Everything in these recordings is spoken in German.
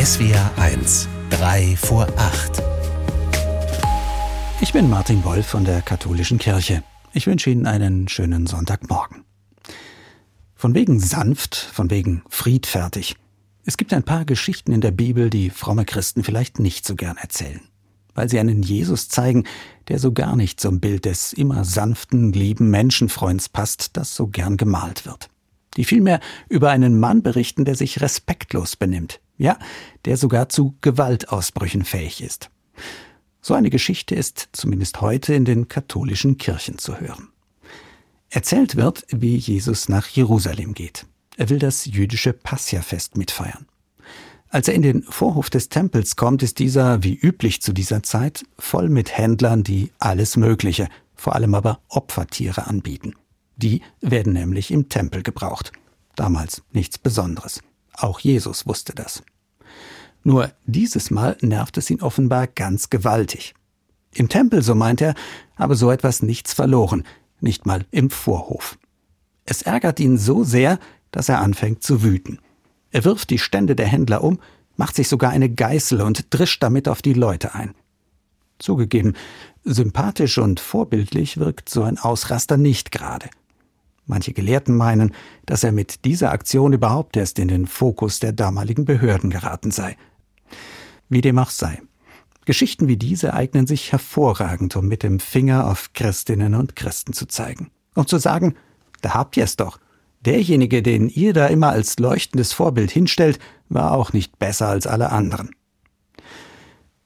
SWR 1, 3 vor 8. Ich bin Martin Wolf von der Katholischen Kirche. Ich wünsche Ihnen einen schönen Sonntagmorgen. Von wegen sanft, von wegen friedfertig. Es gibt ein paar Geschichten in der Bibel, die fromme Christen vielleicht nicht so gern erzählen, weil sie einen Jesus zeigen, der so gar nicht zum Bild des immer sanften, lieben Menschenfreunds passt, das so gern gemalt wird. Die vielmehr über einen Mann berichten, der sich respektlos benimmt, ja, der sogar zu Gewaltausbrüchen fähig ist. So eine Geschichte ist zumindest heute in den katholischen Kirchen zu hören. Erzählt wird, wie Jesus nach Jerusalem geht. Er will das jüdische Passiafest mitfeiern. Als er in den Vorhof des Tempels kommt, ist dieser, wie üblich zu dieser Zeit, voll mit Händlern, die alles Mögliche, vor allem aber Opfertiere anbieten. Die werden nämlich im Tempel gebraucht. Damals nichts Besonderes. Auch Jesus wusste das. Nur dieses Mal nervt es ihn offenbar ganz gewaltig. Im Tempel, so meint er, habe so etwas nichts verloren, nicht mal im Vorhof. Es ärgert ihn so sehr, dass er anfängt zu wüten. Er wirft die Stände der Händler um, macht sich sogar eine Geißel und drischt damit auf die Leute ein. Zugegeben, sympathisch und vorbildlich wirkt so ein Ausraster nicht gerade. Manche Gelehrten meinen, dass er mit dieser Aktion überhaupt erst in den Fokus der damaligen Behörden geraten sei. Wie dem auch sei. Geschichten wie diese eignen sich hervorragend, um mit dem Finger auf Christinnen und Christen zu zeigen. Um zu sagen, da habt ihr es doch. Derjenige, den ihr da immer als leuchtendes Vorbild hinstellt, war auch nicht besser als alle anderen.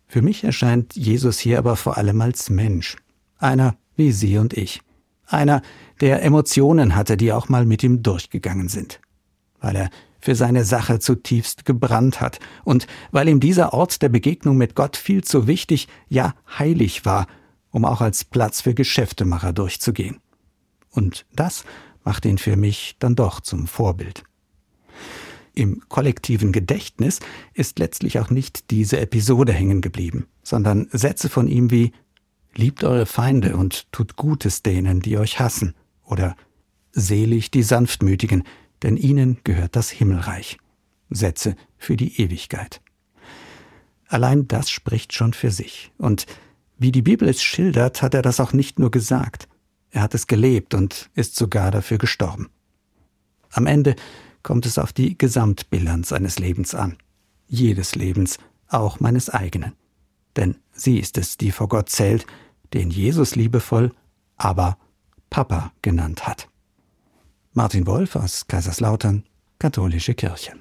Für mich erscheint Jesus hier aber vor allem als Mensch. Einer wie Sie und ich. Einer, der Emotionen hatte, die auch mal mit ihm durchgegangen sind. Weil er für seine Sache zutiefst gebrannt hat und weil ihm dieser Ort der Begegnung mit Gott viel zu wichtig, ja heilig war, um auch als Platz für Geschäftemacher durchzugehen. Und das macht ihn für mich dann doch zum Vorbild. Im kollektiven Gedächtnis ist letztlich auch nicht diese Episode hängen geblieben, sondern Sätze von ihm wie Liebt eure Feinde und tut Gutes denen, die euch hassen, oder Selig die Sanftmütigen, denn ihnen gehört das Himmelreich. Sätze für die Ewigkeit. Allein das spricht schon für sich. Und wie die Bibel es schildert, hat er das auch nicht nur gesagt. Er hat es gelebt und ist sogar dafür gestorben. Am Ende kommt es auf die Gesamtbilanz seines Lebens an. Jedes Lebens, auch meines eigenen. Denn sie ist es, die vor Gott zählt, den Jesus liebevoll, aber Papa genannt hat. Martin Wolf aus Kaiserslautern, Katholische Kirche.